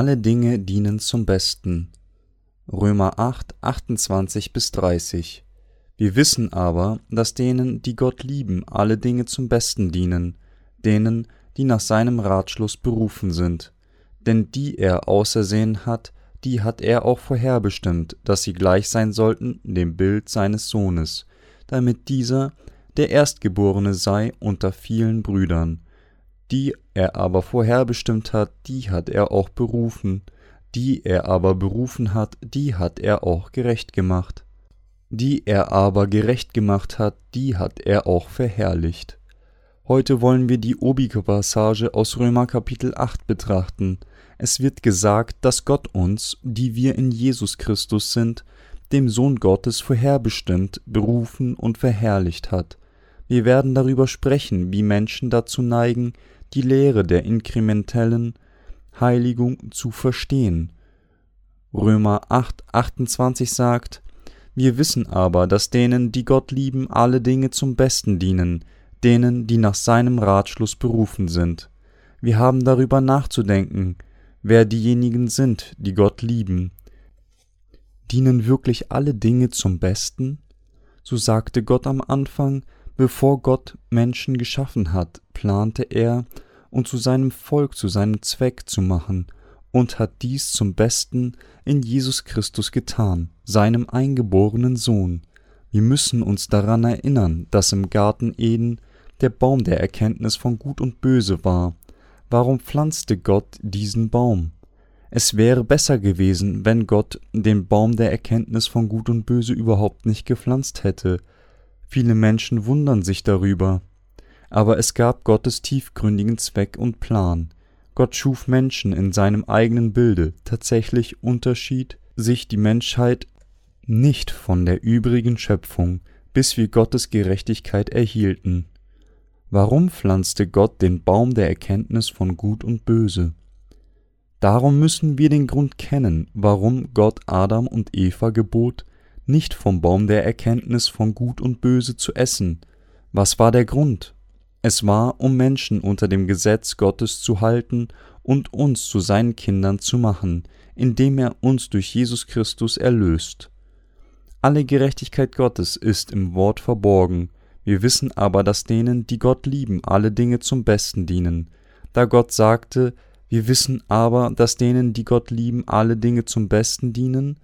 Alle Dinge dienen zum Besten. Römer 8, 28 bis 30. Wir wissen aber, dass denen, die Gott lieben, alle Dinge zum Besten dienen, denen, die nach seinem Ratschluss berufen sind. Denn die er ausersehen hat, die hat er auch vorherbestimmt, dass sie gleich sein sollten dem Bild seines Sohnes, damit dieser der Erstgeborene sei unter vielen Brüdern. Die er aber vorherbestimmt hat, die hat er auch berufen, die er aber berufen hat, die hat er auch gerecht gemacht. Die er aber gerecht gemacht hat, die hat er auch verherrlicht. Heute wollen wir die obige Passage aus Römer Kapitel 8 betrachten. Es wird gesagt, dass Gott uns, die wir in Jesus Christus sind, dem Sohn Gottes vorherbestimmt, berufen und verherrlicht hat. Wir werden darüber sprechen, wie Menschen dazu neigen, die Lehre der inkrementellen Heiligung zu verstehen. Römer 8, 28 sagt, wir wissen aber, dass denen, die Gott lieben, alle Dinge zum Besten dienen, denen, die nach seinem Ratschluss berufen sind. Wir haben darüber nachzudenken, wer diejenigen sind, die Gott lieben. Dienen wirklich alle Dinge zum Besten? So sagte Gott am Anfang, bevor Gott Menschen geschaffen hat, plante er, und zu seinem Volk zu seinem Zweck zu machen, und hat dies zum Besten in Jesus Christus getan, seinem eingeborenen Sohn. Wir müssen uns daran erinnern, dass im Garten Eden der Baum der Erkenntnis von Gut und Böse war. Warum pflanzte Gott diesen Baum? Es wäre besser gewesen, wenn Gott den Baum der Erkenntnis von Gut und Böse überhaupt nicht gepflanzt hätte. Viele Menschen wundern sich darüber. Aber es gab Gottes tiefgründigen Zweck und Plan. Gott schuf Menschen in seinem eigenen Bilde. Tatsächlich unterschied sich die Menschheit nicht von der übrigen Schöpfung, bis wir Gottes Gerechtigkeit erhielten. Warum pflanzte Gott den Baum der Erkenntnis von Gut und Böse? Darum müssen wir den Grund kennen, warum Gott Adam und Eva gebot, nicht vom Baum der Erkenntnis von Gut und Böse zu essen. Was war der Grund? Es war, um Menschen unter dem Gesetz Gottes zu halten und uns zu seinen Kindern zu machen, indem er uns durch Jesus Christus erlöst. Alle Gerechtigkeit Gottes ist im Wort verborgen, wir wissen aber, dass denen, die Gott lieben, alle Dinge zum Besten dienen. Da Gott sagte, wir wissen aber, dass denen, die Gott lieben, alle Dinge zum Besten dienen,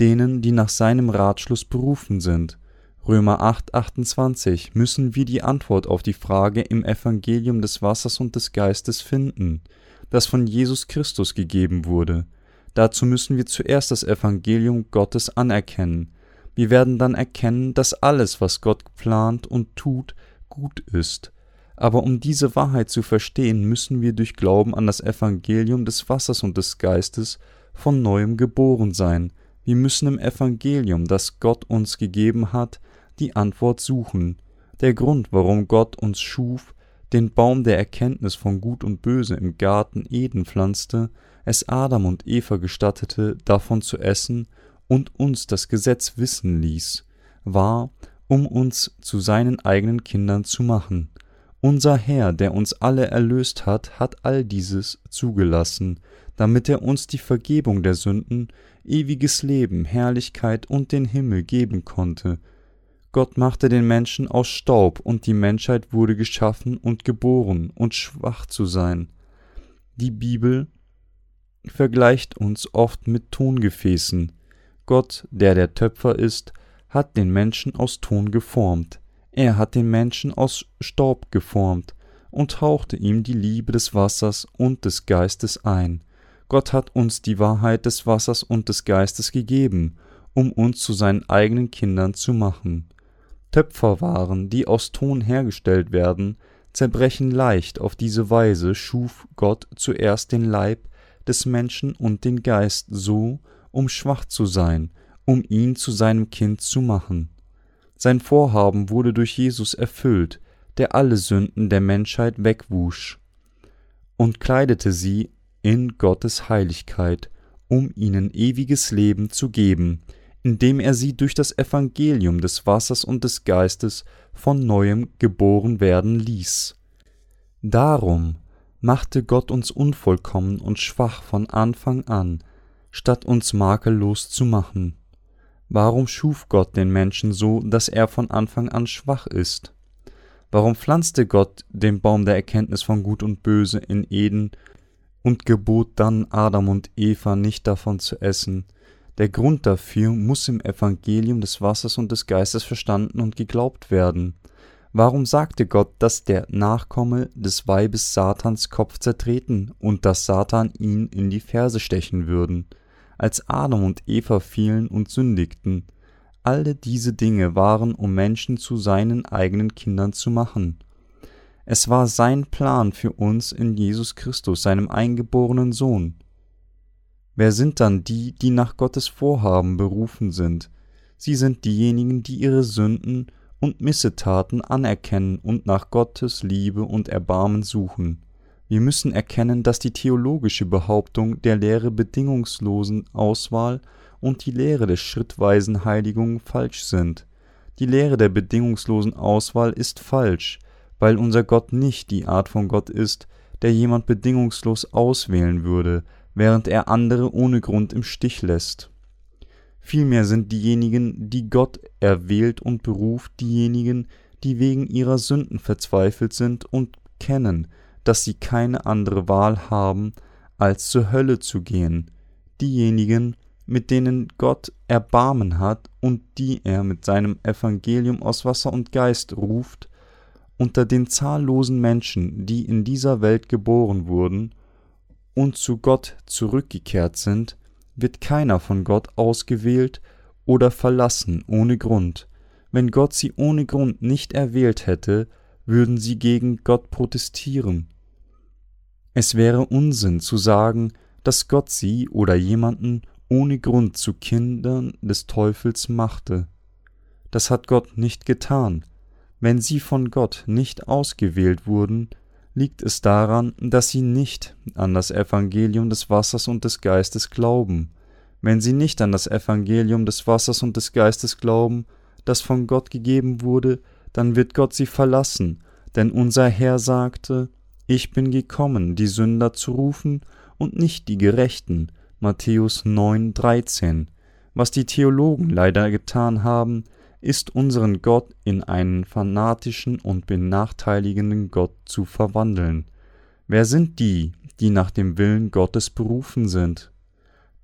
denen, die nach seinem Ratschluss berufen sind. Römer 8, 28 müssen wir die Antwort auf die Frage im Evangelium des Wassers und des Geistes finden, das von Jesus Christus gegeben wurde. Dazu müssen wir zuerst das Evangelium Gottes anerkennen, wir werden dann erkennen, dass alles, was Gott plant und tut, gut ist. Aber um diese Wahrheit zu verstehen, müssen wir durch Glauben an das Evangelium des Wassers und des Geistes von neuem geboren sein. Wir müssen im Evangelium, das Gott uns gegeben hat, die Antwort suchen. Der Grund, warum Gott uns schuf, den Baum der Erkenntnis von Gut und Böse im Garten Eden pflanzte, es Adam und Eva gestattete, davon zu essen und uns das Gesetz wissen ließ, war, um uns zu seinen eigenen Kindern zu machen. Unser Herr, der uns alle erlöst hat, hat all dieses zugelassen, damit er uns die Vergebung der Sünden, ewiges Leben, Herrlichkeit und den Himmel geben konnte. Gott machte den Menschen aus Staub, und die Menschheit wurde geschaffen und geboren und schwach zu sein. Die Bibel vergleicht uns oft mit Tongefäßen, Gott, der der Töpfer ist, hat den Menschen aus Ton geformt. Er hat den Menschen aus Staub geformt und hauchte ihm die Liebe des Wassers und des Geistes ein. Gott hat uns die Wahrheit des Wassers und des Geistes gegeben, um uns zu seinen eigenen Kindern zu machen. Töpferwaren, die aus Ton hergestellt werden, zerbrechen leicht, auf diese Weise schuf Gott zuerst den Leib des Menschen und den Geist so, um schwach zu sein, um ihn zu seinem Kind zu machen. Sein Vorhaben wurde durch Jesus erfüllt, der alle Sünden der Menschheit wegwusch und kleidete sie in Gottes Heiligkeit, um ihnen ewiges Leben zu geben, indem er sie durch das Evangelium des Wassers und des Geistes von neuem geboren werden ließ. Darum machte Gott uns unvollkommen und schwach von Anfang an, statt uns makellos zu machen. Warum schuf Gott den Menschen so, dass er von Anfang an schwach ist? Warum pflanzte Gott den Baum der Erkenntnis von Gut und Böse in Eden und gebot dann Adam und Eva nicht davon zu essen? Der Grund dafür muss im Evangelium des Wassers und des Geistes verstanden und geglaubt werden. Warum sagte Gott, dass der Nachkomme des Weibes Satans Kopf zertreten und dass Satan ihn in die Ferse stechen würden? Als Adam und Eva fielen und sündigten, alle diese Dinge waren, um Menschen zu seinen eigenen Kindern zu machen. Es war sein Plan für uns in Jesus Christus, seinem eingeborenen Sohn. Wer sind dann die, die nach Gottes Vorhaben berufen sind? Sie sind diejenigen, die ihre Sünden und Missetaten anerkennen und nach Gottes Liebe und Erbarmen suchen. Wir müssen erkennen, dass die theologische Behauptung der Lehre bedingungslosen Auswahl und die Lehre der schrittweisen Heiligung falsch sind. Die Lehre der bedingungslosen Auswahl ist falsch, weil unser Gott nicht die Art von Gott ist, der jemand bedingungslos auswählen würde, während er andere ohne Grund im Stich lässt. Vielmehr sind diejenigen, die Gott erwählt und beruft, diejenigen, die wegen ihrer Sünden verzweifelt sind und kennen, dass sie keine andere Wahl haben, als zur Hölle zu gehen, diejenigen, mit denen Gott Erbarmen hat und die er mit seinem Evangelium aus Wasser und Geist ruft, unter den zahllosen Menschen, die in dieser Welt geboren wurden und zu Gott zurückgekehrt sind, wird keiner von Gott ausgewählt oder verlassen ohne Grund. Wenn Gott sie ohne Grund nicht erwählt hätte, würden sie gegen Gott protestieren. Es wäre Unsinn zu sagen, dass Gott sie oder jemanden ohne Grund zu Kindern des Teufels machte. Das hat Gott nicht getan. Wenn sie von Gott nicht ausgewählt wurden, liegt es daran, dass sie nicht an das Evangelium des Wassers und des Geistes glauben. Wenn sie nicht an das Evangelium des Wassers und des Geistes glauben, das von Gott gegeben wurde, dann wird Gott sie verlassen, denn unser Herr sagte, Ich bin gekommen, die Sünder zu rufen und nicht die Gerechten. Matthäus 9, 13. Was die Theologen leider getan haben, ist unseren Gott in einen fanatischen und benachteiligenden Gott zu verwandeln. Wer sind die, die nach dem Willen Gottes berufen sind?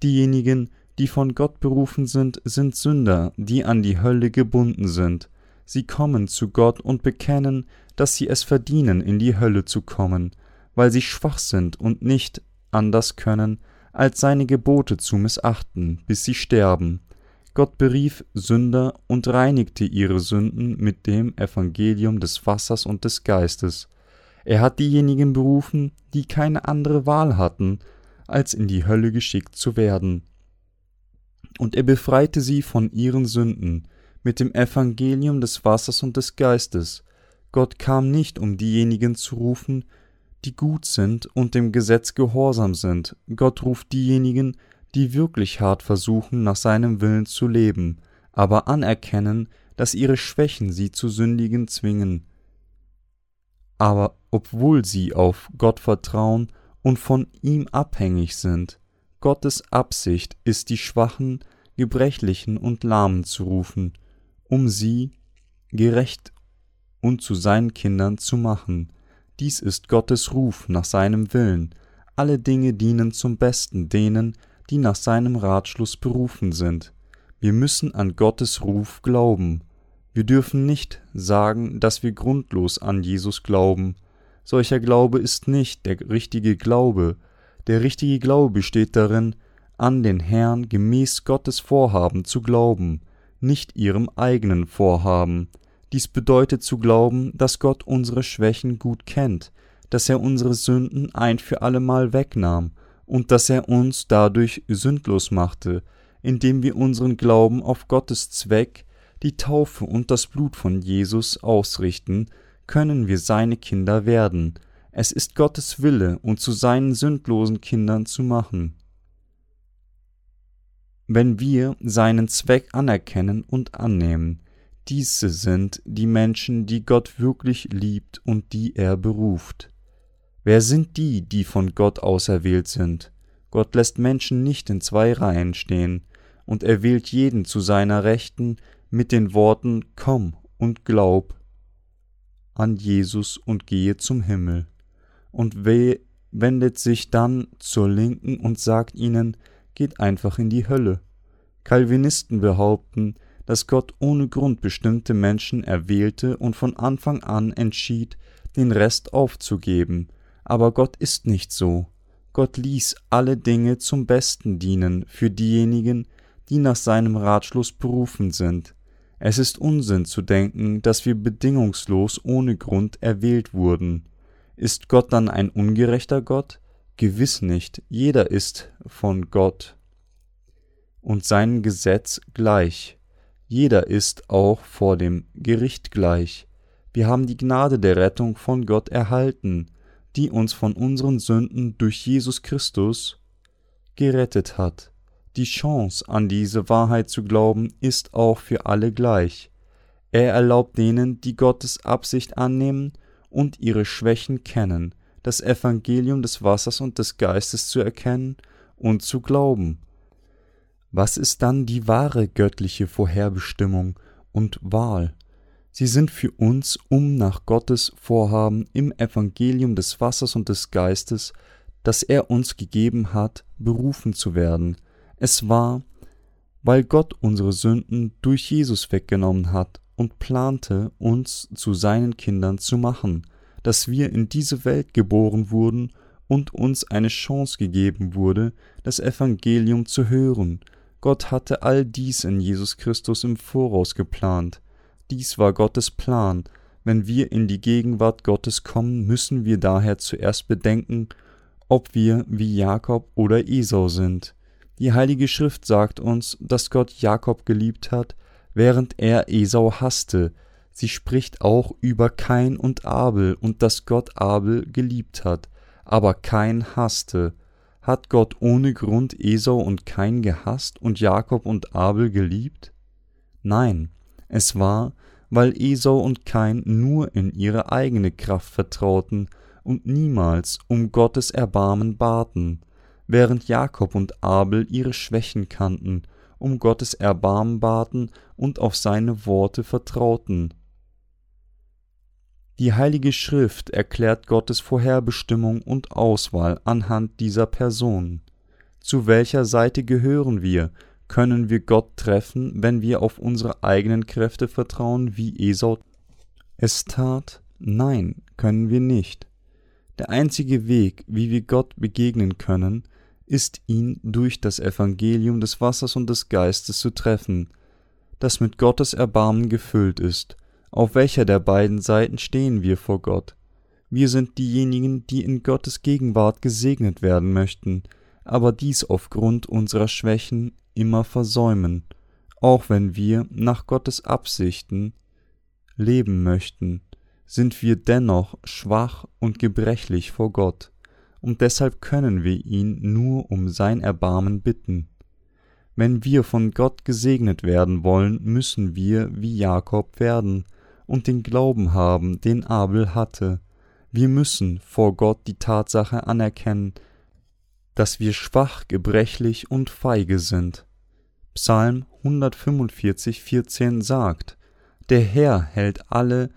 Diejenigen, die von Gott berufen sind, sind Sünder, die an die Hölle gebunden sind. Sie kommen zu Gott und bekennen, dass sie es verdienen, in die Hölle zu kommen, weil sie schwach sind und nicht anders können, als seine Gebote zu missachten, bis sie sterben. Gott berief Sünder und reinigte ihre Sünden mit dem Evangelium des Wassers und des Geistes. Er hat diejenigen berufen, die keine andere Wahl hatten, als in die Hölle geschickt zu werden. Und er befreite sie von ihren Sünden mit dem Evangelium des Wassers und des Geistes. Gott kam nicht, um diejenigen zu rufen, die gut sind und dem Gesetz gehorsam sind. Gott ruft diejenigen, die wirklich hart versuchen, nach seinem Willen zu leben, aber anerkennen, dass ihre Schwächen sie zu sündigen zwingen. Aber obwohl sie auf Gott vertrauen und von ihm abhängig sind, Gottes Absicht ist, die Schwachen, Gebrechlichen und Lahmen zu rufen, um sie gerecht und zu seinen Kindern zu machen. Dies ist Gottes Ruf nach seinem Willen. Alle Dinge dienen zum Besten denen, die nach seinem Ratschluss berufen sind. Wir müssen an Gottes Ruf glauben. Wir dürfen nicht sagen, dass wir grundlos an Jesus glauben. Solcher Glaube ist nicht der richtige Glaube. Der richtige Glaube besteht darin, an den Herrn gemäß Gottes Vorhaben zu glauben, nicht ihrem eigenen Vorhaben. Dies bedeutet zu glauben, dass Gott unsere Schwächen gut kennt, dass er unsere Sünden ein für allemal wegnahm und dass er uns dadurch sündlos machte, indem wir unseren Glauben auf Gottes Zweck, die Taufe und das Blut von Jesus ausrichten, können wir seine Kinder werden. Es ist Gottes Wille, uns zu seinen sündlosen Kindern zu machen. Wenn wir seinen Zweck anerkennen und annehmen, diese sind die Menschen, die Gott wirklich liebt und die er beruft. Wer sind die, die von Gott auserwählt sind? Gott lässt Menschen nicht in zwei Reihen stehen, und er wählt jeden zu seiner Rechten mit den Worten Komm und glaub an Jesus und gehe zum Himmel. Und wendet sich dann zur Linken und sagt ihnen, geht einfach in die Hölle. Calvinisten behaupten, dass Gott ohne Grund bestimmte Menschen erwählte und von Anfang an entschied, den Rest aufzugeben, aber Gott ist nicht so. Gott ließ alle Dinge zum Besten dienen für diejenigen, die nach seinem Ratschluss berufen sind. Es ist Unsinn zu denken, dass wir bedingungslos ohne Grund erwählt wurden. Ist Gott dann ein ungerechter Gott? Gewiss nicht, jeder ist von Gott und seinem Gesetz gleich. Jeder ist auch vor dem Gericht gleich. Wir haben die Gnade der Rettung von Gott erhalten, die uns von unseren Sünden durch Jesus Christus gerettet hat. Die Chance, an diese Wahrheit zu glauben, ist auch für alle gleich. Er erlaubt denen, die Gottes Absicht annehmen und ihre Schwächen kennen, das Evangelium des Wassers und des Geistes zu erkennen und zu glauben. Was ist dann die wahre göttliche Vorherbestimmung und Wahl? Sie sind für uns, um nach Gottes Vorhaben im Evangelium des Wassers und des Geistes, das er uns gegeben hat, berufen zu werden. Es war, weil Gott unsere Sünden durch Jesus weggenommen hat und plante, uns zu seinen Kindern zu machen, dass wir in diese Welt geboren wurden und uns eine Chance gegeben wurde, das Evangelium zu hören. Gott hatte all dies in Jesus Christus im Voraus geplant. Dies war Gottes Plan. Wenn wir in die Gegenwart Gottes kommen, müssen wir daher zuerst bedenken, ob wir wie Jakob oder Esau sind. Die Heilige Schrift sagt uns, dass Gott Jakob geliebt hat, während er Esau hasste. Sie spricht auch über Kain und Abel und dass Gott Abel geliebt hat, aber Kain hasste. Hat Gott ohne Grund Esau und Kain gehasst und Jakob und Abel geliebt? Nein, es war, weil Esau und Kain nur in ihre eigene Kraft vertrauten und niemals um Gottes Erbarmen baten, während Jakob und Abel ihre Schwächen kannten, um Gottes Erbarmen baten und auf seine Worte vertrauten. Die Heilige Schrift erklärt Gottes Vorherbestimmung und Auswahl anhand dieser Personen. Zu welcher Seite gehören wir können wir Gott treffen, wenn wir auf unsere eigenen Kräfte vertrauen, wie Esau es tat? Nein, können wir nicht. Der einzige Weg, wie wir Gott begegnen können, ist ihn durch das Evangelium des Wassers und des Geistes zu treffen, das mit Gottes Erbarmen gefüllt ist. Auf welcher der beiden Seiten stehen wir vor Gott? Wir sind diejenigen, die in Gottes Gegenwart gesegnet werden möchten, aber dies aufgrund unserer Schwächen immer versäumen, auch wenn wir nach Gottes Absichten leben möchten, sind wir dennoch schwach und gebrechlich vor Gott, und deshalb können wir ihn nur um sein Erbarmen bitten. Wenn wir von Gott gesegnet werden wollen, müssen wir wie Jakob werden und den Glauben haben, den Abel hatte. Wir müssen vor Gott die Tatsache anerkennen, dass wir schwach, gebrechlich und feige sind. Psalm 145, 14 sagt, Der Herr hält alle,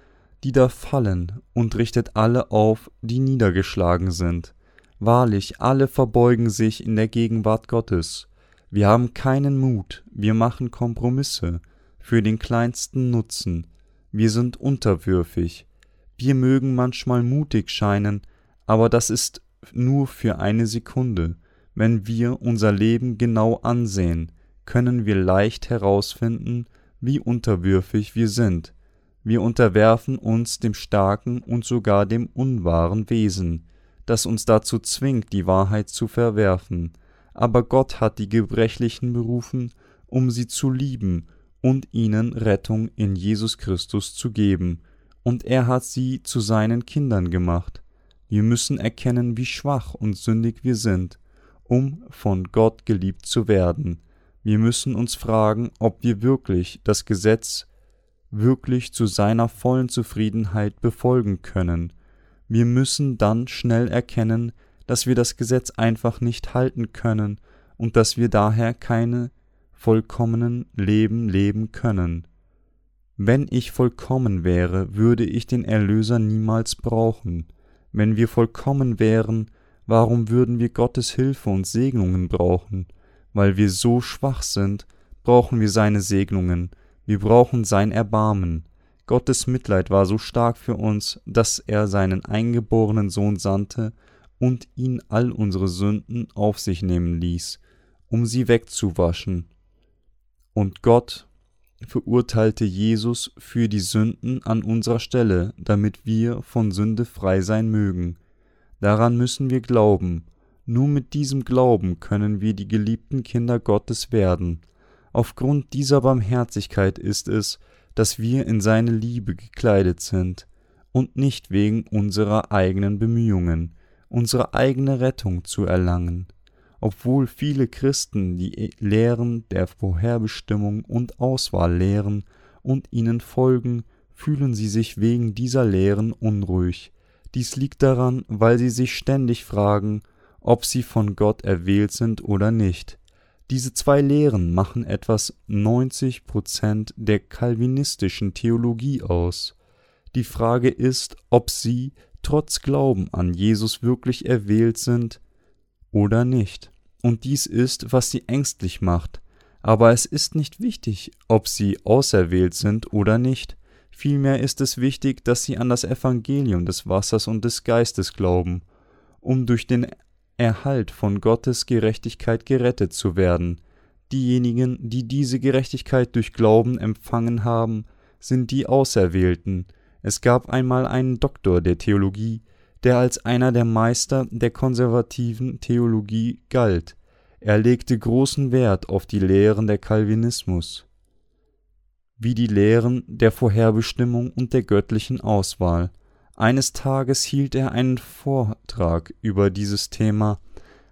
die da fallen, und richtet alle auf, die niedergeschlagen sind. Wahrlich, alle verbeugen sich in der Gegenwart Gottes. Wir haben keinen Mut, wir machen Kompromisse für den kleinsten Nutzen. Wir sind unterwürfig. Wir mögen manchmal mutig scheinen, aber das ist nur für eine Sekunde. Wenn wir unser Leben genau ansehen, können wir leicht herausfinden, wie unterwürfig wir sind. Wir unterwerfen uns dem starken und sogar dem unwahren Wesen, das uns dazu zwingt, die Wahrheit zu verwerfen. Aber Gott hat die Gebrechlichen berufen, um sie zu lieben und ihnen Rettung in Jesus Christus zu geben, und er hat sie zu seinen Kindern gemacht. Wir müssen erkennen, wie schwach und sündig wir sind, um von Gott geliebt zu werden. Wir müssen uns fragen, ob wir wirklich das Gesetz wirklich zu seiner vollen Zufriedenheit befolgen können. Wir müssen dann schnell erkennen, dass wir das Gesetz einfach nicht halten können und dass wir daher keine vollkommenen Leben leben können. Wenn ich vollkommen wäre, würde ich den Erlöser niemals brauchen. Wenn wir vollkommen wären, warum würden wir Gottes Hilfe und Segnungen brauchen? Weil wir so schwach sind, brauchen wir seine Segnungen, wir brauchen sein Erbarmen. Gottes Mitleid war so stark für uns, dass er seinen eingeborenen Sohn sandte und ihn all unsere Sünden auf sich nehmen ließ, um sie wegzuwaschen. Und Gott verurteilte Jesus für die Sünden an unserer Stelle, damit wir von Sünde frei sein mögen. Daran müssen wir glauben. Nur mit diesem Glauben können wir die geliebten Kinder Gottes werden. Aufgrund dieser Barmherzigkeit ist es, dass wir in seine Liebe gekleidet sind, und nicht wegen unserer eigenen Bemühungen, unsere eigene Rettung zu erlangen obwohl viele Christen die Lehren der Vorherbestimmung und Auswahl lehren und ihnen folgen, fühlen sie sich wegen dieser Lehren unruhig. Dies liegt daran, weil sie sich ständig fragen, ob sie von Gott erwählt sind oder nicht. Diese zwei Lehren machen etwas 90 Prozent der kalvinistischen Theologie aus. Die Frage ist, ob sie, trotz Glauben an Jesus, wirklich erwählt sind oder nicht und dies ist, was sie ängstlich macht. Aber es ist nicht wichtig, ob sie auserwählt sind oder nicht. Vielmehr ist es wichtig, dass sie an das Evangelium des Wassers und des Geistes glauben, um durch den Erhalt von Gottes Gerechtigkeit gerettet zu werden. Diejenigen, die diese Gerechtigkeit durch Glauben empfangen haben, sind die Auserwählten. Es gab einmal einen Doktor der Theologie, der als einer der Meister der konservativen Theologie galt. Er legte großen Wert auf die Lehren der Calvinismus, wie die Lehren der Vorherbestimmung und der göttlichen Auswahl. Eines Tages hielt er einen Vortrag über dieses Thema.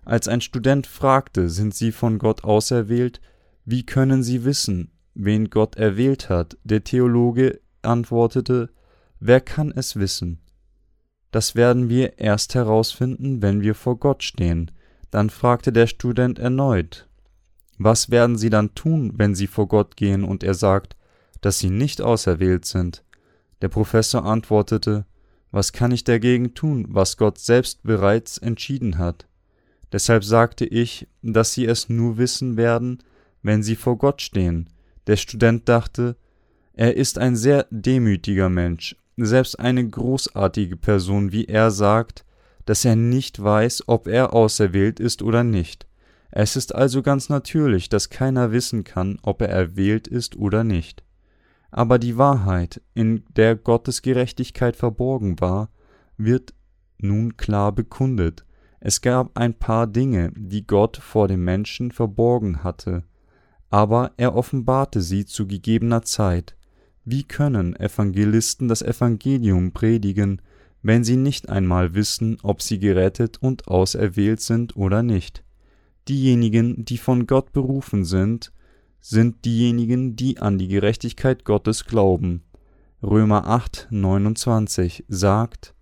Als ein Student fragte, sind Sie von Gott auserwählt? Wie können Sie wissen, wen Gott erwählt hat? Der Theologe antwortete, Wer kann es wissen? Das werden wir erst herausfinden, wenn wir vor Gott stehen. Dann fragte der Student erneut, was werden Sie dann tun, wenn Sie vor Gott gehen und er sagt, dass Sie nicht auserwählt sind? Der Professor antwortete, was kann ich dagegen tun, was Gott selbst bereits entschieden hat? Deshalb sagte ich, dass Sie es nur wissen werden, wenn Sie vor Gott stehen. Der Student dachte, er ist ein sehr demütiger Mensch, selbst eine großartige Person wie er sagt, dass er nicht weiß, ob er auserwählt ist oder nicht. Es ist also ganz natürlich, dass keiner wissen kann, ob er erwählt ist oder nicht. Aber die Wahrheit, in der Gottes Gerechtigkeit verborgen war, wird nun klar bekundet. Es gab ein paar Dinge, die Gott vor dem Menschen verborgen hatte, aber er offenbarte sie zu gegebener Zeit. Wie können Evangelisten das Evangelium predigen, wenn sie nicht einmal wissen, ob sie gerettet und auserwählt sind oder nicht? Diejenigen, die von Gott berufen sind, sind diejenigen, die an die Gerechtigkeit Gottes glauben. Römer 8, 29 sagt,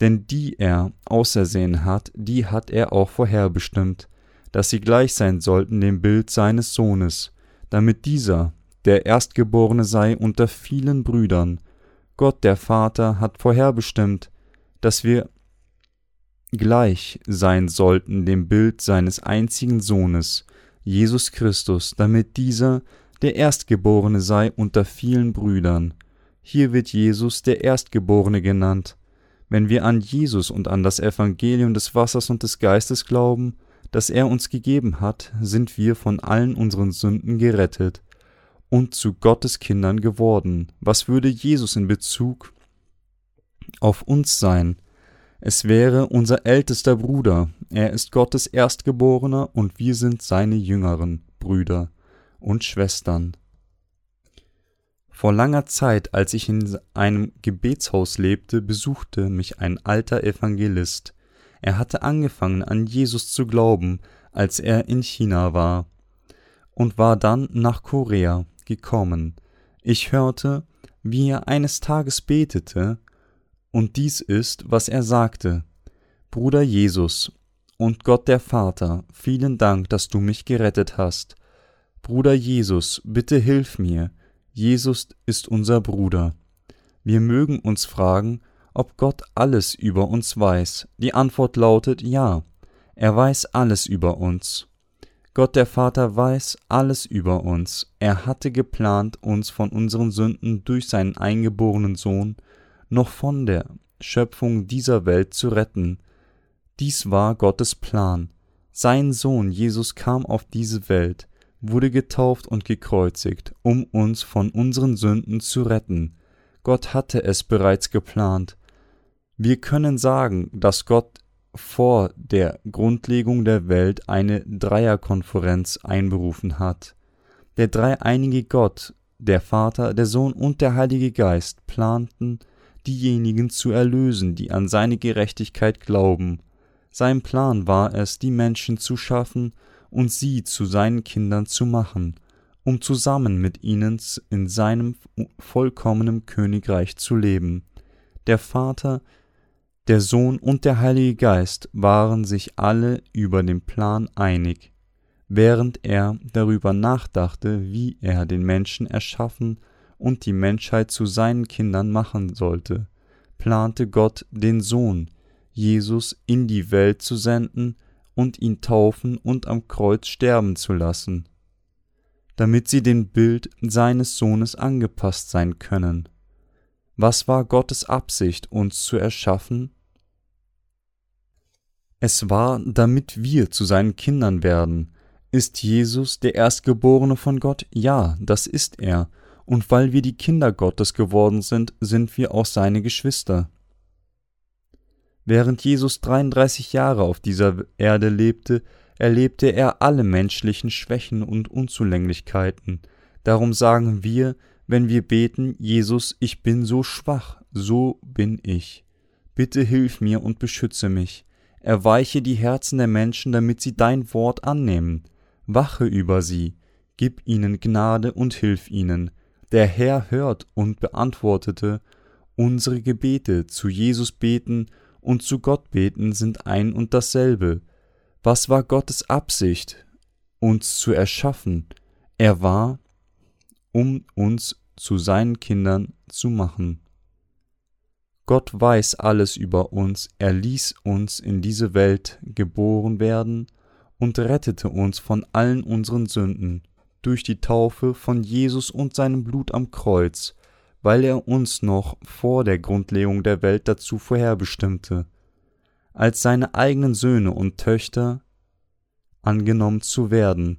denn die er ausersehen hat, die hat er auch vorherbestimmt, dass sie gleich sein sollten dem Bild seines Sohnes, damit dieser, der Erstgeborene sei unter vielen Brüdern. Gott der Vater hat vorherbestimmt, dass wir gleich sein sollten dem Bild seines einzigen Sohnes, Jesus Christus, damit dieser der Erstgeborene sei unter vielen Brüdern. Hier wird Jesus der Erstgeborene genannt. Wenn wir an Jesus und an das Evangelium des Wassers und des Geistes glauben, das er uns gegeben hat, sind wir von allen unseren Sünden gerettet und zu Gottes Kindern geworden. Was würde Jesus in Bezug auf uns sein? Es wäre unser ältester Bruder, er ist Gottes Erstgeborener und wir sind seine jüngeren Brüder und Schwestern. Vor langer Zeit, als ich in einem Gebetshaus lebte, besuchte mich ein alter Evangelist. Er hatte angefangen an Jesus zu glauben, als er in China war, und war dann nach Korea gekommen. Ich hörte, wie er eines Tages betete, Und dies ist, was er sagte. Bruder Jesus und Gott der Vater, vielen Dank, dass du mich gerettet hast. Bruder Jesus, bitte hilf mir. Jesus ist unser Bruder. Wir mögen uns fragen, ob Gott alles über uns weiß. Die Antwort lautet ja. Er weiß alles über uns. Gott der Vater weiß alles über uns. Er hatte geplant, uns von unseren Sünden durch seinen eingeborenen Sohn noch von der Schöpfung dieser Welt zu retten. Dies war Gottes Plan. Sein Sohn Jesus kam auf diese Welt, wurde getauft und gekreuzigt, um uns von unseren Sünden zu retten. Gott hatte es bereits geplant. Wir können sagen, dass Gott vor der Grundlegung der Welt eine Dreierkonferenz einberufen hat. Der dreieinige Gott, der Vater, der Sohn und der Heilige Geist planten, diejenigen zu erlösen, die an seine Gerechtigkeit glauben. Sein Plan war es, die Menschen zu schaffen und sie zu seinen Kindern zu machen, um zusammen mit ihnen in seinem vollkommenen Königreich zu leben. Der Vater der Sohn und der Heilige Geist waren sich alle über den Plan einig. Während er darüber nachdachte, wie er den Menschen erschaffen und die Menschheit zu seinen Kindern machen sollte, plante Gott den Sohn, Jesus, in die Welt zu senden und ihn taufen und am Kreuz sterben zu lassen, damit sie dem Bild seines Sohnes angepasst sein können. Was war Gottes Absicht, uns zu erschaffen? Es war, damit wir zu seinen Kindern werden. Ist Jesus der Erstgeborene von Gott? Ja, das ist er. Und weil wir die Kinder Gottes geworden sind, sind wir auch seine Geschwister. Während Jesus 33 Jahre auf dieser Erde lebte, erlebte er alle menschlichen Schwächen und Unzulänglichkeiten. Darum sagen wir, wenn wir beten, Jesus, ich bin so schwach, so bin ich. Bitte hilf mir und beschütze mich. Erweiche die Herzen der Menschen, damit sie dein Wort annehmen. Wache über sie, gib ihnen Gnade und hilf ihnen. Der Herr hört und beantwortete unsere Gebete. Zu Jesus beten und zu Gott beten sind ein und dasselbe. Was war Gottes Absicht, uns zu erschaffen? Er war, um uns zu seinen Kindern zu machen. Gott weiß alles über uns, er ließ uns in diese Welt geboren werden und rettete uns von allen unseren Sünden durch die Taufe von Jesus und seinem Blut am Kreuz, weil er uns noch vor der Grundlegung der Welt dazu vorherbestimmte, als seine eigenen Söhne und Töchter angenommen zu werden.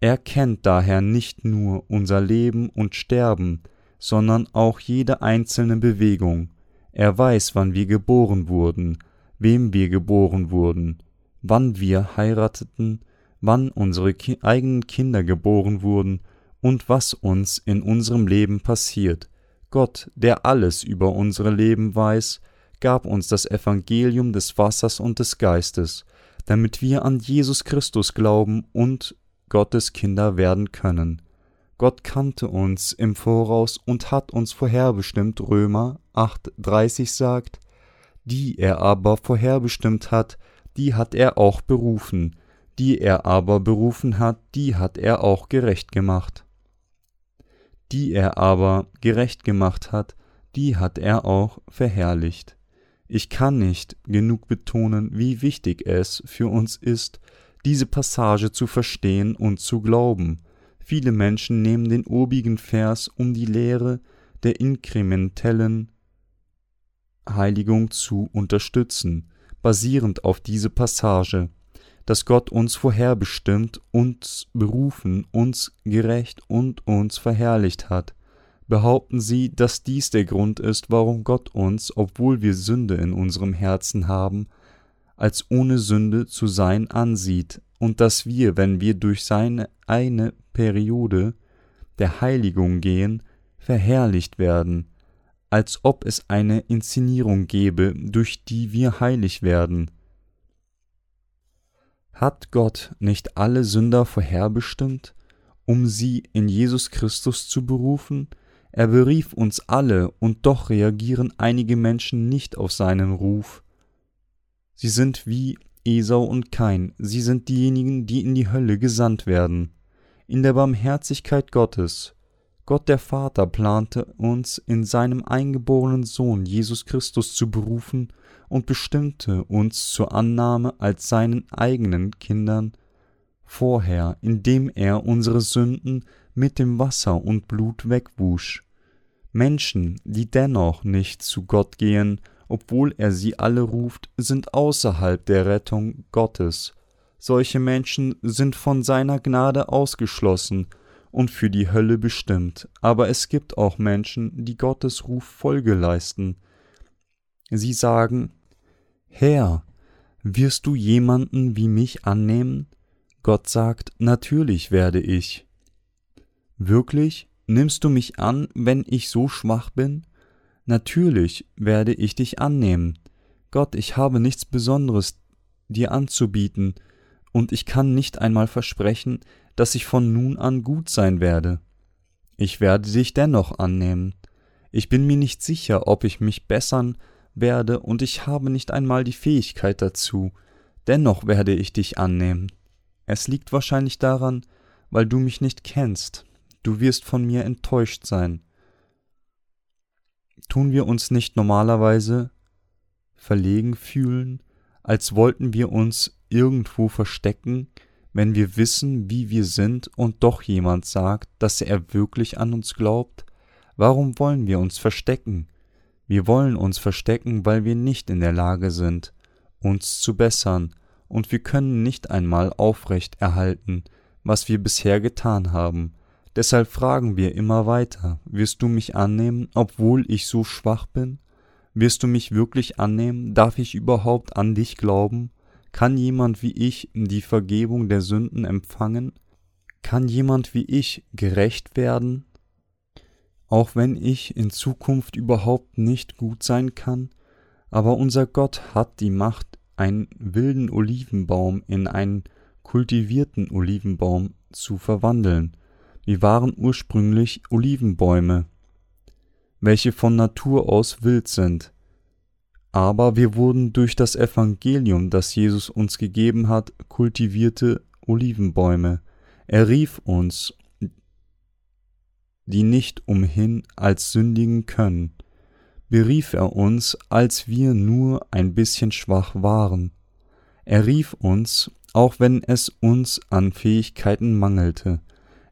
Er kennt daher nicht nur unser Leben und Sterben, sondern auch jede einzelne Bewegung, er weiß, wann wir geboren wurden, wem wir geboren wurden, wann wir heirateten, wann unsere ki eigenen Kinder geboren wurden und was uns in unserem Leben passiert. Gott, der alles über unsere Leben weiß, gab uns das Evangelium des Wassers und des Geistes, damit wir an Jesus Christus glauben und Gottes Kinder werden können. Gott kannte uns im Voraus und hat uns vorherbestimmt, Römer 8,30 sagt, die er aber vorherbestimmt hat, die hat er auch berufen, die er aber berufen hat, die hat er auch gerecht gemacht. Die er aber gerecht gemacht hat, die hat er auch verherrlicht. Ich kann nicht genug betonen, wie wichtig es für uns ist, diese Passage zu verstehen und zu glauben, Viele Menschen nehmen den obigen Vers, um die Lehre der inkrementellen Heiligung zu unterstützen, basierend auf diese Passage, dass Gott uns vorherbestimmt, uns berufen, uns gerecht und uns verherrlicht hat. Behaupten sie, dass dies der Grund ist, warum Gott uns, obwohl wir Sünde in unserem Herzen haben, als ohne Sünde zu sein ansieht, und dass wir, wenn wir durch seine eine Periode der Heiligung gehen, verherrlicht werden, als ob es eine Inszenierung gäbe, durch die wir heilig werden. Hat Gott nicht alle Sünder vorherbestimmt, um sie in Jesus Christus zu berufen? Er berief uns alle, und doch reagieren einige Menschen nicht auf seinen Ruf. Sie sind wie Esau und Kain, sie sind diejenigen, die in die Hölle gesandt werden. In der Barmherzigkeit Gottes, Gott der Vater plante uns in seinem eingeborenen Sohn Jesus Christus zu berufen und bestimmte uns zur Annahme als seinen eigenen Kindern vorher, indem er unsere Sünden mit dem Wasser und Blut wegwusch. Menschen, die dennoch nicht zu Gott gehen, obwohl er sie alle ruft, sind außerhalb der Rettung Gottes. Solche Menschen sind von seiner Gnade ausgeschlossen und für die Hölle bestimmt. Aber es gibt auch Menschen, die Gottes Ruf Folge leisten. Sie sagen, Herr, wirst du jemanden wie mich annehmen? Gott sagt, natürlich werde ich. Wirklich? Nimmst du mich an, wenn ich so schwach bin? Natürlich werde ich dich annehmen. Gott, ich habe nichts Besonderes dir anzubieten, und ich kann nicht einmal versprechen, dass ich von nun an gut sein werde. Ich werde dich dennoch annehmen. Ich bin mir nicht sicher, ob ich mich bessern werde, und ich habe nicht einmal die Fähigkeit dazu. Dennoch werde ich dich annehmen. Es liegt wahrscheinlich daran, weil du mich nicht kennst. Du wirst von mir enttäuscht sein. Tun wir uns nicht normalerweise verlegen fühlen, als wollten wir uns irgendwo verstecken, wenn wir wissen, wie wir sind und doch jemand sagt, dass er wirklich an uns glaubt? Warum wollen wir uns verstecken? Wir wollen uns verstecken, weil wir nicht in der Lage sind, uns zu bessern, und wir können nicht einmal aufrecht erhalten, was wir bisher getan haben. Deshalb fragen wir immer weiter, wirst du mich annehmen, obwohl ich so schwach bin? Wirst du mich wirklich annehmen? Darf ich überhaupt an dich glauben? Kann jemand wie ich die Vergebung der Sünden empfangen? Kann jemand wie ich gerecht werden? Auch wenn ich in Zukunft überhaupt nicht gut sein kann, aber unser Gott hat die Macht, einen wilden Olivenbaum in einen kultivierten Olivenbaum zu verwandeln. Wir waren ursprünglich Olivenbäume, welche von Natur aus wild sind. Aber wir wurden durch das Evangelium, das Jesus uns gegeben hat, kultivierte Olivenbäume. Er rief uns, die nicht umhin als sündigen können berief er uns, als wir nur ein bisschen schwach waren. Er rief uns, auch wenn es uns an Fähigkeiten mangelte.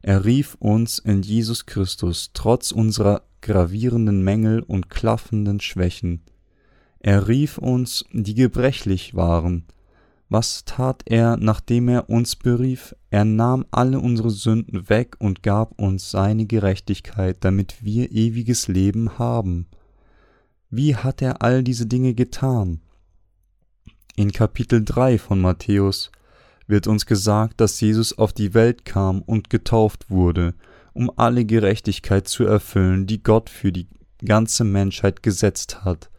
Er rief uns in Jesus Christus trotz unserer gravierenden Mängel und klaffenden Schwächen. Er rief uns, die gebrechlich waren. Was tat er, nachdem er uns berief? Er nahm alle unsere Sünden weg und gab uns seine Gerechtigkeit, damit wir ewiges Leben haben. Wie hat er all diese Dinge getan? In Kapitel 3 von Matthäus wird uns gesagt, dass Jesus auf die Welt kam und getauft wurde, um alle Gerechtigkeit zu erfüllen, die Gott für die ganze Menschheit gesetzt hat.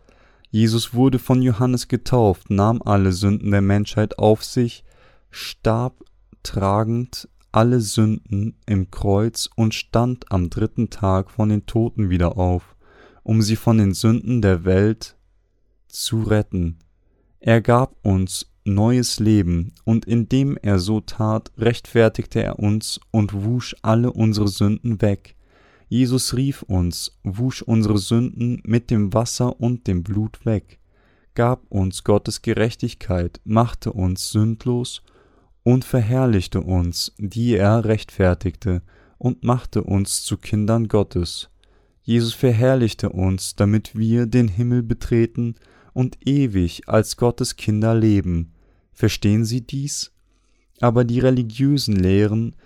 Jesus wurde von Johannes getauft, nahm alle Sünden der Menschheit auf sich, starb tragend alle Sünden im Kreuz und stand am dritten Tag von den Toten wieder auf um sie von den Sünden der Welt zu retten. Er gab uns neues Leben, und indem er so tat, rechtfertigte er uns und wusch alle unsere Sünden weg. Jesus rief uns, wusch unsere Sünden mit dem Wasser und dem Blut weg, gab uns Gottes Gerechtigkeit, machte uns sündlos und verherrlichte uns, die er rechtfertigte, und machte uns zu Kindern Gottes. Jesus verherrlichte uns, damit wir den Himmel betreten und ewig als Gottes Kinder leben. Verstehen Sie dies? Aber die religiösen Lehren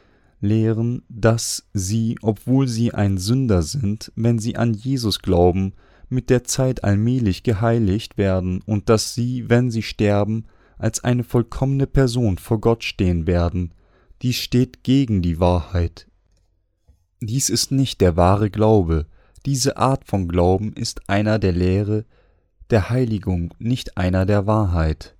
lehren, dass sie, obwohl sie ein Sünder sind, wenn sie an Jesus glauben, mit der Zeit allmählich geheiligt werden und dass sie, wenn sie sterben, als eine vollkommene Person vor Gott stehen werden. Dies steht gegen die Wahrheit. Dies ist nicht der wahre Glaube, diese Art von Glauben ist einer der Lehre der Heiligung, nicht einer der Wahrheit.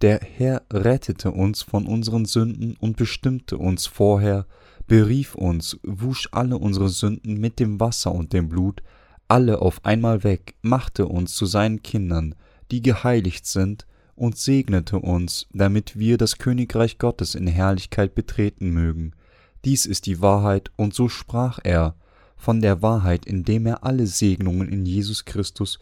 Der Herr rettete uns von unseren Sünden und bestimmte uns vorher, berief uns, wusch alle unsere Sünden mit dem Wasser und dem Blut, alle auf einmal weg, machte uns zu seinen Kindern, die geheiligt sind, und segnete uns, damit wir das Königreich Gottes in Herrlichkeit betreten mögen. Dies ist die Wahrheit, und so sprach er von der Wahrheit, indem er alle Segnungen in Jesus Christus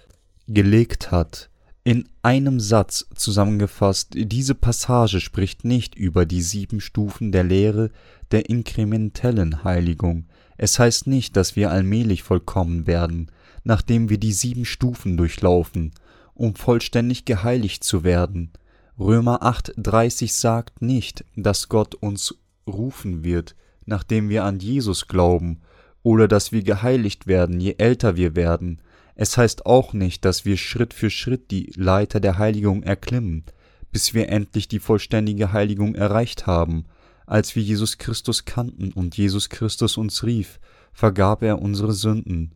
gelegt hat. In einem Satz zusammengefasst, diese Passage spricht nicht über die sieben Stufen der Lehre der inkrementellen Heiligung. Es heißt nicht, dass wir allmählich vollkommen werden, nachdem wir die sieben Stufen durchlaufen, um vollständig geheiligt zu werden. Römer 8,30 sagt nicht, dass Gott uns rufen wird, nachdem wir an Jesus glauben, oder dass wir geheiligt werden, je älter wir werden. Es heißt auch nicht, dass wir Schritt für Schritt die Leiter der Heiligung erklimmen, bis wir endlich die vollständige Heiligung erreicht haben. Als wir Jesus Christus kannten und Jesus Christus uns rief, vergab er unsere Sünden.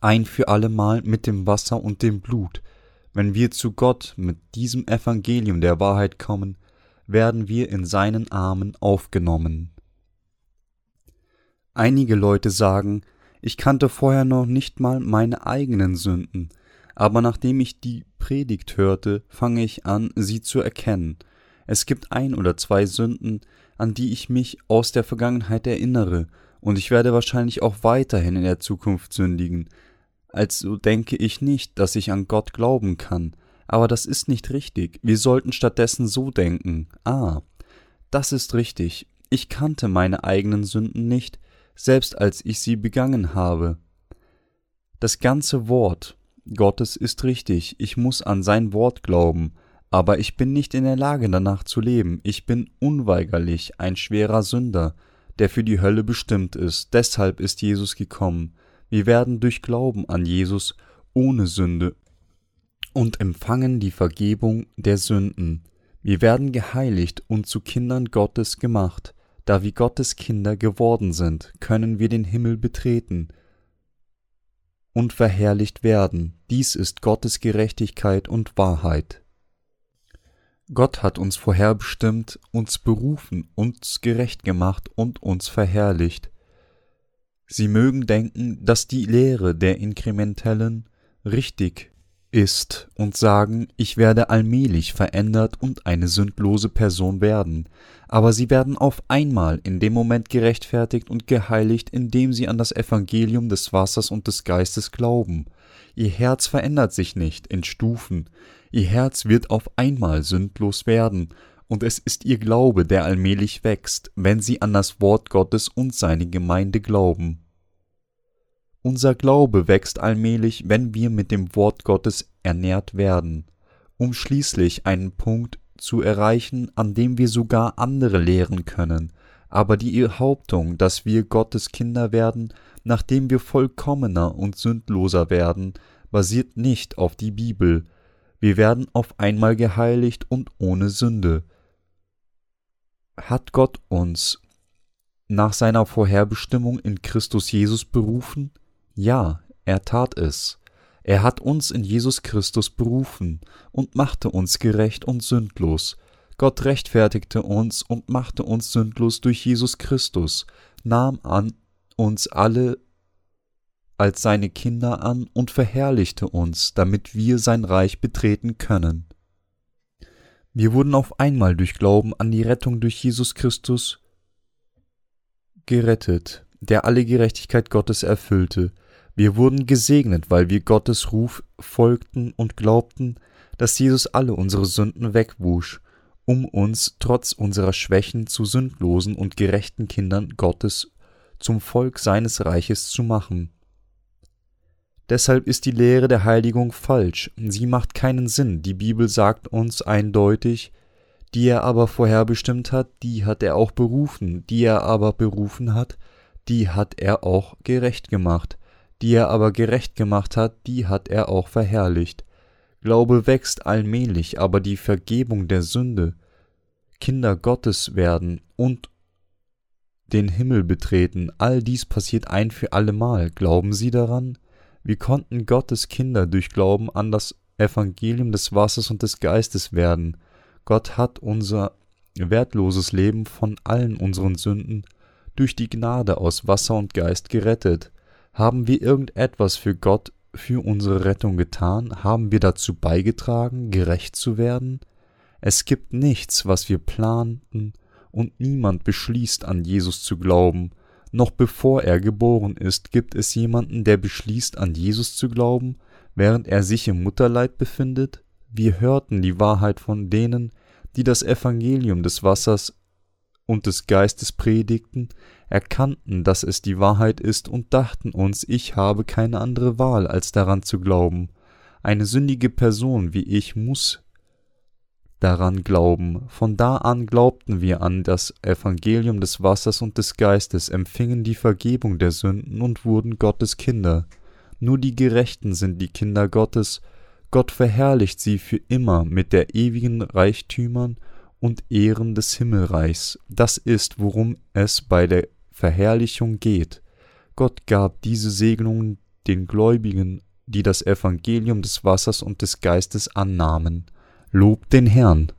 Ein für allemal mit dem Wasser und dem Blut. Wenn wir zu Gott mit diesem Evangelium der Wahrheit kommen, werden wir in seinen Armen aufgenommen. Einige Leute sagen, ich kannte vorher noch nicht mal meine eigenen Sünden, aber nachdem ich die Predigt hörte, fange ich an, sie zu erkennen. Es gibt ein oder zwei Sünden, an die ich mich aus der Vergangenheit erinnere, und ich werde wahrscheinlich auch weiterhin in der Zukunft sündigen. Also denke ich nicht, dass ich an Gott glauben kann, aber das ist nicht richtig. Wir sollten stattdessen so denken. Ah, das ist richtig. Ich kannte meine eigenen Sünden nicht, selbst als ich sie begangen habe. Das ganze Wort Gottes ist richtig, ich muss an sein Wort glauben, aber ich bin nicht in der Lage danach zu leben, ich bin unweigerlich ein schwerer Sünder, der für die Hölle bestimmt ist, deshalb ist Jesus gekommen. Wir werden durch Glauben an Jesus ohne Sünde und empfangen die Vergebung der Sünden. Wir werden geheiligt und zu Kindern Gottes gemacht. Da wir Gottes Kinder geworden sind, können wir den Himmel betreten und verherrlicht werden. Dies ist Gottes Gerechtigkeit und Wahrheit. Gott hat uns vorherbestimmt, uns berufen, uns gerecht gemacht und uns verherrlicht. Sie mögen denken, dass die Lehre der Inkrementellen richtig ist und sagen, ich werde allmählich verändert und eine sündlose Person werden, aber sie werden auf einmal in dem Moment gerechtfertigt und geheiligt, indem sie an das Evangelium des Wassers und des Geistes glauben. Ihr Herz verändert sich nicht in Stufen, ihr Herz wird auf einmal sündlos werden, und es ist ihr Glaube, der allmählich wächst, wenn sie an das Wort Gottes und seine Gemeinde glauben. Unser Glaube wächst allmählich, wenn wir mit dem Wort Gottes ernährt werden, um schließlich einen Punkt zu erreichen, an dem wir sogar andere lehren können, aber die Behauptung, dass wir Gottes Kinder werden, nachdem wir vollkommener und sündloser werden, basiert nicht auf die Bibel. Wir werden auf einmal geheiligt und ohne Sünde. Hat Gott uns nach seiner Vorherbestimmung in Christus Jesus berufen? Ja, er tat es. Er hat uns in Jesus Christus berufen und machte uns gerecht und sündlos. Gott rechtfertigte uns und machte uns sündlos durch Jesus Christus, nahm an uns alle als seine Kinder an und verherrlichte uns, damit wir sein Reich betreten können. Wir wurden auf einmal durch Glauben an die Rettung durch Jesus Christus gerettet, der alle Gerechtigkeit Gottes erfüllte, wir wurden gesegnet, weil wir Gottes Ruf folgten und glaubten, dass Jesus alle unsere Sünden wegwusch, um uns trotz unserer Schwächen zu sündlosen und gerechten Kindern Gottes zum Volk seines Reiches zu machen. Deshalb ist die Lehre der Heiligung falsch, sie macht keinen Sinn, die Bibel sagt uns eindeutig, die er aber vorherbestimmt hat, die hat er auch berufen, die er aber berufen hat, die hat er auch gerecht gemacht die er aber gerecht gemacht hat, die hat er auch verherrlicht. Glaube wächst allmählich, aber die Vergebung der Sünde, Kinder Gottes werden und den Himmel betreten, all dies passiert ein für allemal. Glauben Sie daran? Wir konnten Gottes Kinder durch Glauben an das Evangelium des Wassers und des Geistes werden. Gott hat unser wertloses Leben von allen unseren Sünden durch die Gnade aus Wasser und Geist gerettet. Haben wir irgendetwas für Gott, für unsere Rettung getan? Haben wir dazu beigetragen, gerecht zu werden? Es gibt nichts, was wir planten, und niemand beschließt, an Jesus zu glauben. Noch bevor er geboren ist, gibt es jemanden, der beschließt, an Jesus zu glauben, während er sich im Mutterleib befindet? Wir hörten die Wahrheit von denen, die das Evangelium des Wassers und des Geistes predigten, erkannten, dass es die Wahrheit ist und dachten uns, ich habe keine andere Wahl, als daran zu glauben. Eine sündige Person wie ich muss daran glauben. Von da an glaubten wir an das Evangelium des Wassers und des Geistes, empfingen die Vergebung der Sünden und wurden Gottes Kinder. Nur die Gerechten sind die Kinder Gottes, Gott verherrlicht sie für immer mit der ewigen Reichtümern und Ehren des Himmelreichs. Das ist, worum es bei der Verherrlichung geht. Gott gab diese Segnungen den Gläubigen, die das Evangelium des Wassers und des Geistes annahmen. Lob den Herrn.